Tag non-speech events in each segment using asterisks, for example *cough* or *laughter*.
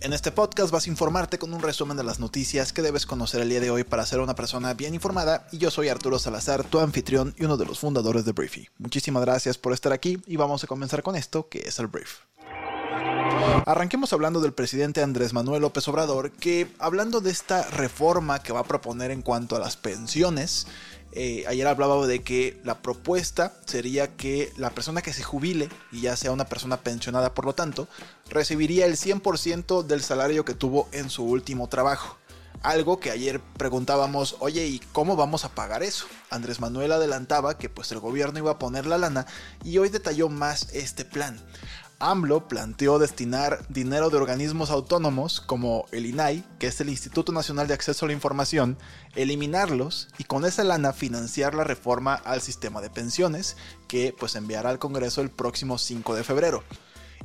En este podcast vas a informarte con un resumen de las noticias que debes conocer el día de hoy para ser una persona bien informada y yo soy Arturo Salazar, tu anfitrión y uno de los fundadores de Briefy. Muchísimas gracias por estar aquí y vamos a comenzar con esto que es el Brief. Arranquemos hablando del presidente Andrés Manuel López Obrador, que hablando de esta reforma que va a proponer en cuanto a las pensiones, eh, ayer hablaba de que la propuesta sería que la persona que se jubile, y ya sea una persona pensionada por lo tanto, recibiría el 100% del salario que tuvo en su último trabajo. Algo que ayer preguntábamos, oye, ¿y cómo vamos a pagar eso? Andrés Manuel adelantaba que pues el gobierno iba a poner la lana y hoy detalló más este plan. AMLO planteó destinar dinero de organismos autónomos como el INAI, que es el Instituto Nacional de Acceso a la Información, eliminarlos y con esa lana financiar la reforma al sistema de pensiones, que pues enviará al Congreso el próximo 5 de febrero.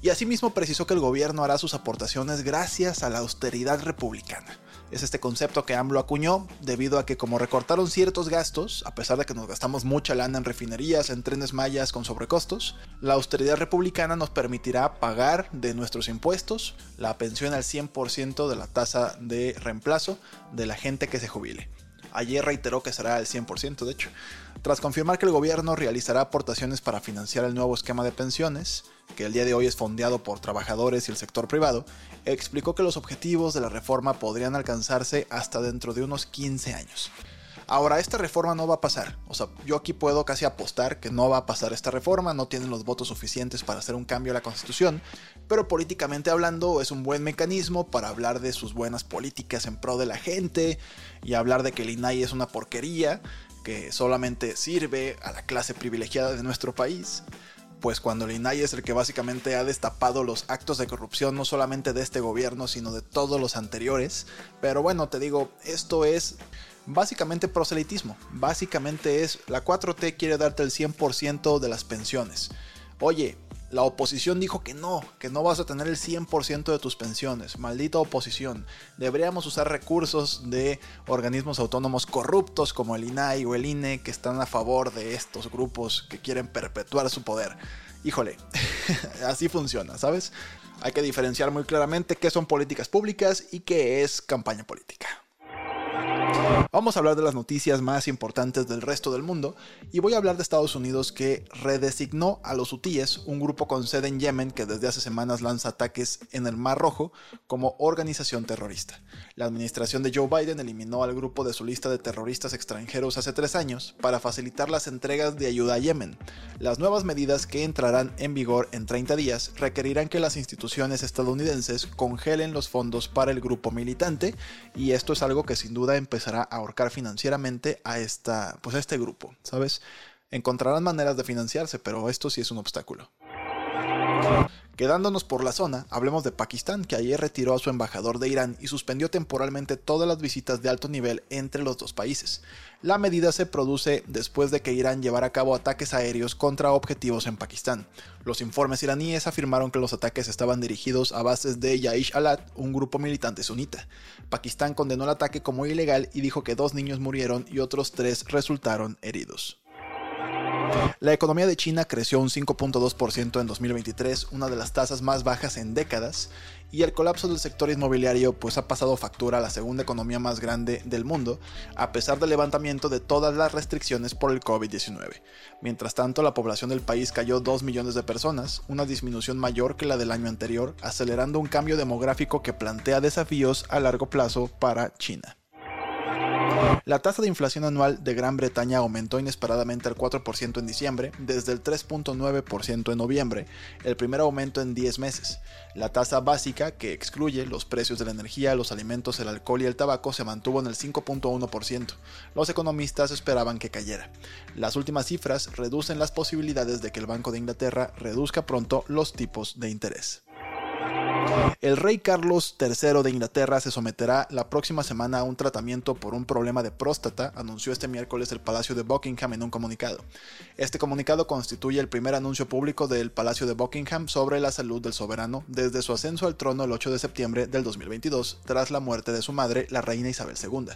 Y asimismo precisó que el gobierno hará sus aportaciones gracias a la austeridad republicana. Es este concepto que AMLO acuñó debido a que como recortaron ciertos gastos, a pesar de que nos gastamos mucha lana en refinerías, en trenes mayas con sobrecostos, la austeridad republicana nos permitirá pagar de nuestros impuestos la pensión al 100% de la tasa de reemplazo de la gente que se jubile. Ayer reiteró que será el 100%, de hecho. Tras confirmar que el gobierno realizará aportaciones para financiar el nuevo esquema de pensiones, que el día de hoy es fondeado por trabajadores y el sector privado, explicó que los objetivos de la reforma podrían alcanzarse hasta dentro de unos 15 años. Ahora, esta reforma no va a pasar. O sea, yo aquí puedo casi apostar que no va a pasar esta reforma, no tienen los votos suficientes para hacer un cambio a la constitución, pero políticamente hablando es un buen mecanismo para hablar de sus buenas políticas en pro de la gente y hablar de que el INAI es una porquería que solamente sirve a la clase privilegiada de nuestro país pues cuando el INAI es el que básicamente ha destapado los actos de corrupción no solamente de este gobierno, sino de todos los anteriores. Pero bueno, te digo, esto es básicamente proselitismo. Básicamente es la 4T quiere darte el 100% de las pensiones. Oye, la oposición dijo que no, que no vas a tener el 100% de tus pensiones. Maldita oposición. Deberíamos usar recursos de organismos autónomos corruptos como el INAI o el INE que están a favor de estos grupos que quieren perpetuar su poder. Híjole, *laughs* así funciona, ¿sabes? Hay que diferenciar muy claramente qué son políticas públicas y qué es campaña política. Vamos a hablar de las noticias más importantes del resto del mundo y voy a hablar de Estados Unidos que redesignó a los hutíes, un grupo con sede en Yemen que desde hace semanas lanza ataques en el Mar Rojo, como organización terrorista. La administración de Joe Biden eliminó al grupo de su lista de terroristas extranjeros hace tres años para facilitar las entregas de ayuda a Yemen. Las nuevas medidas que entrarán en vigor en 30 días requerirán que las instituciones estadounidenses congelen los fondos para el grupo militante y esto es algo que sin duda empezará a ahorcar financieramente a, esta, pues a este grupo, ¿sabes? Encontrarán maneras de financiarse, pero esto sí es un obstáculo. Quedándonos por la zona, hablemos de Pakistán, que ayer retiró a su embajador de Irán y suspendió temporalmente todas las visitas de alto nivel entre los dos países. La medida se produce después de que Irán llevara a cabo ataques aéreos contra objetivos en Pakistán. Los informes iraníes afirmaron que los ataques estaban dirigidos a bases de Yaish Alat, un grupo militante sunita. Pakistán condenó el ataque como ilegal y dijo que dos niños murieron y otros tres resultaron heridos. La economía de China creció un 5.2% en 2023, una de las tasas más bajas en décadas, y el colapso del sector inmobiliario pues ha pasado factura a la segunda economía más grande del mundo, a pesar del levantamiento de todas las restricciones por el COVID-19. Mientras tanto, la población del país cayó 2 millones de personas, una disminución mayor que la del año anterior, acelerando un cambio demográfico que plantea desafíos a largo plazo para China. La tasa de inflación anual de Gran Bretaña aumentó inesperadamente al 4% en diciembre, desde el 3.9% en noviembre, el primer aumento en 10 meses. La tasa básica, que excluye los precios de la energía, los alimentos, el alcohol y el tabaco, se mantuvo en el 5.1%. Los economistas esperaban que cayera. Las últimas cifras reducen las posibilidades de que el Banco de Inglaterra reduzca pronto los tipos de interés. El rey Carlos III de Inglaterra se someterá la próxima semana a un tratamiento por un problema de próstata, anunció este miércoles el Palacio de Buckingham en un comunicado. Este comunicado constituye el primer anuncio público del Palacio de Buckingham sobre la salud del soberano desde su ascenso al trono el 8 de septiembre del 2022, tras la muerte de su madre, la reina Isabel II.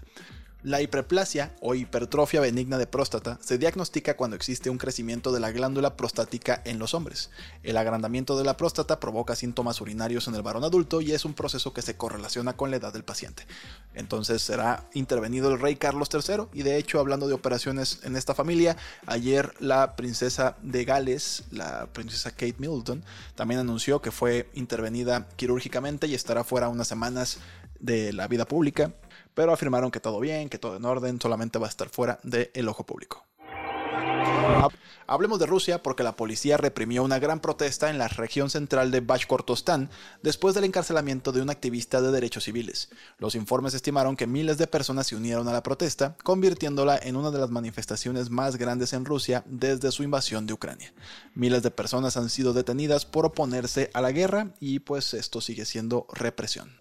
La hiperplasia o hipertrofia benigna de próstata se diagnostica cuando existe un crecimiento de la glándula prostática en los hombres. El agrandamiento de la próstata provoca síntomas urinarios en el varón adulto y es un proceso que se correlaciona con la edad del paciente. Entonces será intervenido el rey Carlos III y de hecho hablando de operaciones en esta familia, ayer la princesa de Gales, la princesa Kate Middleton, también anunció que fue intervenida quirúrgicamente y estará fuera unas semanas de la vida pública pero afirmaron que todo bien, que todo en orden, solamente va a estar fuera del ojo público. Hablemos de Rusia porque la policía reprimió una gran protesta en la región central de Bashkortostán después del encarcelamiento de un activista de derechos civiles. Los informes estimaron que miles de personas se unieron a la protesta, convirtiéndola en una de las manifestaciones más grandes en Rusia desde su invasión de Ucrania. Miles de personas han sido detenidas por oponerse a la guerra y pues esto sigue siendo represión.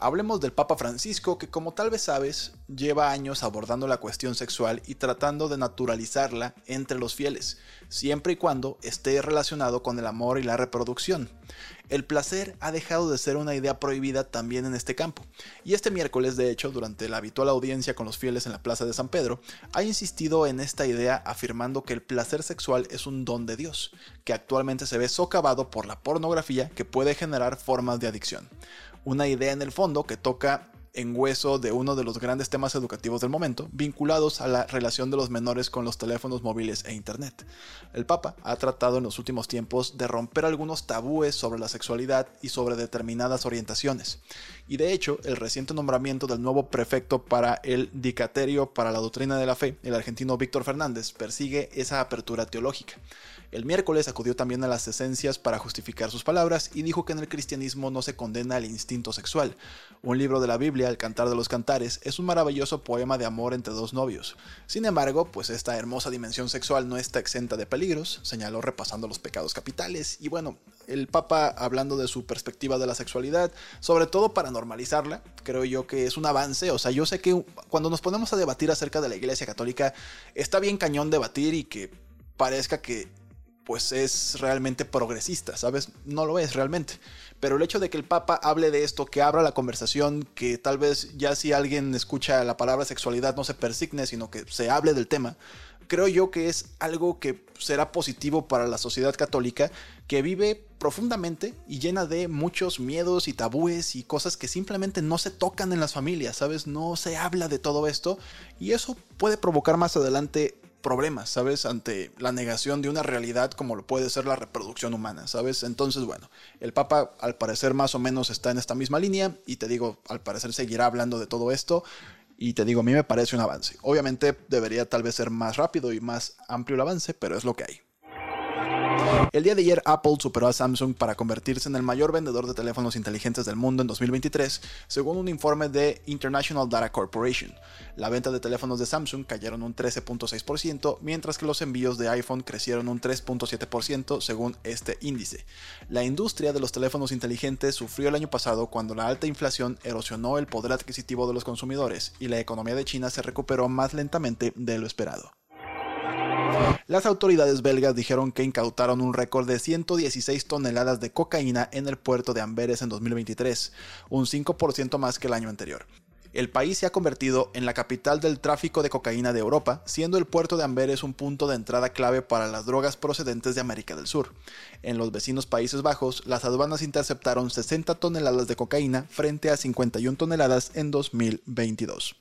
Hablemos del Papa Francisco, que como tal vez sabes, lleva años abordando la cuestión sexual y tratando de naturalizarla entre los fieles, siempre y cuando esté relacionado con el amor y la reproducción. El placer ha dejado de ser una idea prohibida también en este campo, y este miércoles, de hecho, durante la habitual audiencia con los fieles en la Plaza de San Pedro, ha insistido en esta idea afirmando que el placer sexual es un don de Dios, que actualmente se ve socavado por la pornografía que puede generar formas de adicción una idea en el fondo que toca en hueso de uno de los grandes temas educativos del momento, vinculados a la relación de los menores con los teléfonos móviles e Internet. El Papa ha tratado en los últimos tiempos de romper algunos tabúes sobre la sexualidad y sobre determinadas orientaciones, y de hecho el reciente nombramiento del nuevo prefecto para el Dicaterio para la Doctrina de la Fe, el argentino Víctor Fernández, persigue esa apertura teológica. El miércoles acudió también a las esencias para justificar sus palabras y dijo que en el cristianismo no se condena el instinto sexual. Un libro de la Biblia, El Cantar de los Cantares, es un maravilloso poema de amor entre dos novios. Sin embargo, pues esta hermosa dimensión sexual no está exenta de peligros, señaló repasando los pecados capitales. Y bueno, el Papa hablando de su perspectiva de la sexualidad, sobre todo para normalizarla, creo yo que es un avance. O sea, yo sé que cuando nos ponemos a debatir acerca de la Iglesia Católica, está bien cañón debatir y que parezca que pues es realmente progresista, ¿sabes? No lo es realmente. Pero el hecho de que el Papa hable de esto, que abra la conversación, que tal vez ya si alguien escucha la palabra sexualidad no se persigne, sino que se hable del tema, creo yo que es algo que será positivo para la sociedad católica que vive profundamente y llena de muchos miedos y tabúes y cosas que simplemente no se tocan en las familias, ¿sabes? No se habla de todo esto y eso puede provocar más adelante problemas, ¿sabes? Ante la negación de una realidad como lo puede ser la reproducción humana, ¿sabes? Entonces, bueno, el Papa al parecer más o menos está en esta misma línea y te digo, al parecer seguirá hablando de todo esto y te digo, a mí me parece un avance. Obviamente debería tal vez ser más rápido y más amplio el avance, pero es lo que hay. El día de ayer Apple superó a Samsung para convertirse en el mayor vendedor de teléfonos inteligentes del mundo en 2023, según un informe de International Data Corporation. La venta de teléfonos de Samsung cayeron un 13.6%, mientras que los envíos de iPhone crecieron un 3.7% según este índice. La industria de los teléfonos inteligentes sufrió el año pasado cuando la alta inflación erosionó el poder adquisitivo de los consumidores y la economía de China se recuperó más lentamente de lo esperado. Las autoridades belgas dijeron que incautaron un récord de 116 toneladas de cocaína en el puerto de Amberes en 2023, un 5% más que el año anterior. El país se ha convertido en la capital del tráfico de cocaína de Europa, siendo el puerto de Amberes un punto de entrada clave para las drogas procedentes de América del Sur. En los vecinos Países Bajos, las aduanas interceptaron 60 toneladas de cocaína frente a 51 toneladas en 2022.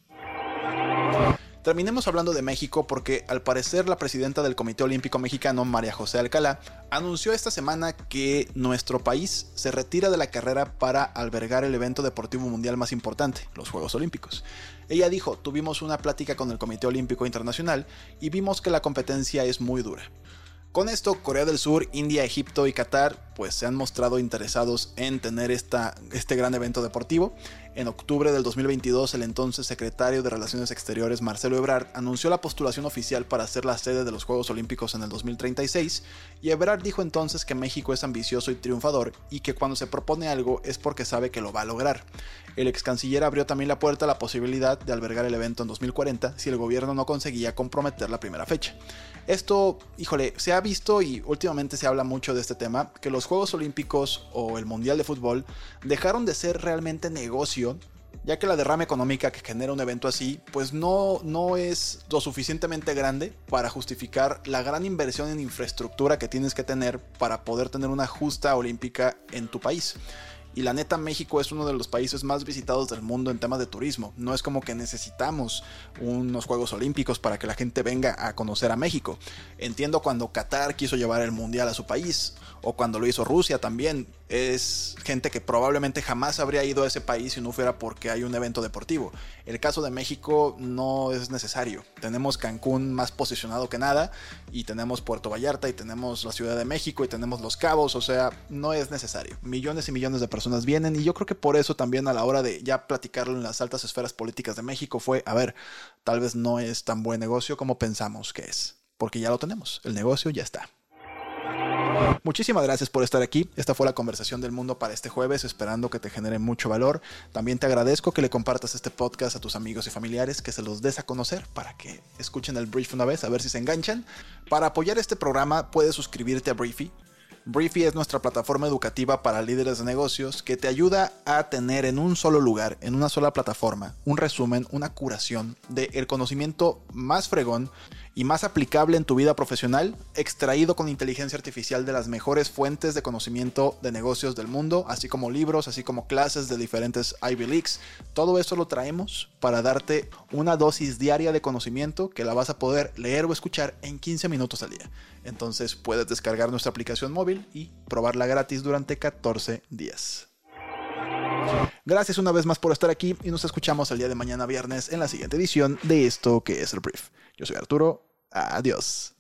Terminemos hablando de México porque al parecer la presidenta del Comité Olímpico Mexicano, María José Alcalá, anunció esta semana que nuestro país se retira de la carrera para albergar el evento deportivo mundial más importante, los Juegos Olímpicos. Ella dijo, tuvimos una plática con el Comité Olímpico Internacional y vimos que la competencia es muy dura. Con esto, Corea del Sur, India, Egipto y Qatar pues se han mostrado interesados en tener esta, este gran evento deportivo. En octubre del 2022, el entonces secretario de Relaciones Exteriores Marcelo Ebrard anunció la postulación oficial para ser la sede de los Juegos Olímpicos en el 2036 y Ebrard dijo entonces que México es ambicioso y triunfador y que cuando se propone algo es porque sabe que lo va a lograr. El ex canciller abrió también la puerta a la posibilidad de albergar el evento en 2040 si el gobierno no conseguía comprometer la primera fecha. Esto, híjole, se ha visto y últimamente se habla mucho de este tema, que los Juegos Olímpicos o el Mundial de Fútbol dejaron de ser realmente negocio ya que la derrama económica que genera un evento así, pues no, no es lo suficientemente grande para justificar la gran inversión en infraestructura que tienes que tener para poder tener una justa olímpica en tu país. Y la neta, México es uno de los países más visitados del mundo en temas de turismo. No es como que necesitamos unos Juegos Olímpicos para que la gente venga a conocer a México. Entiendo cuando Qatar quiso llevar el Mundial a su país, o cuando lo hizo Rusia también. Es gente que probablemente jamás habría ido a ese país si no fuera porque hay un evento deportivo. El caso de México no es necesario. Tenemos Cancún más posicionado que nada, y tenemos Puerto Vallarta, y tenemos la Ciudad de México, y tenemos Los Cabos, o sea, no es necesario. Millones y millones de personas vienen y yo creo que por eso también a la hora de ya platicarlo en las altas esferas políticas de México fue, a ver, tal vez no es tan buen negocio como pensamos que es, porque ya lo tenemos, el negocio ya está. Muchísimas gracias por estar aquí. Esta fue la conversación del mundo para este jueves, esperando que te genere mucho valor. También te agradezco que le compartas este podcast a tus amigos y familiares, que se los des a conocer para que escuchen el brief una vez, a ver si se enganchan. Para apoyar este programa, puedes suscribirte a Briefy. Briefy es nuestra plataforma educativa para líderes de negocios que te ayuda a tener en un solo lugar, en una sola plataforma, un resumen, una curación del conocimiento más fregón y más aplicable en tu vida profesional, extraído con inteligencia artificial de las mejores fuentes de conocimiento de negocios del mundo, así como libros, así como clases de diferentes Ivy Leagues. Todo eso lo traemos para darte una dosis diaria de conocimiento que la vas a poder leer o escuchar en 15 minutos al día. Entonces puedes descargar nuestra aplicación móvil y probarla gratis durante 14 días. Gracias una vez más por estar aquí y nos escuchamos el día de mañana viernes en la siguiente edición de esto que es el brief. Yo soy Arturo. Adiós.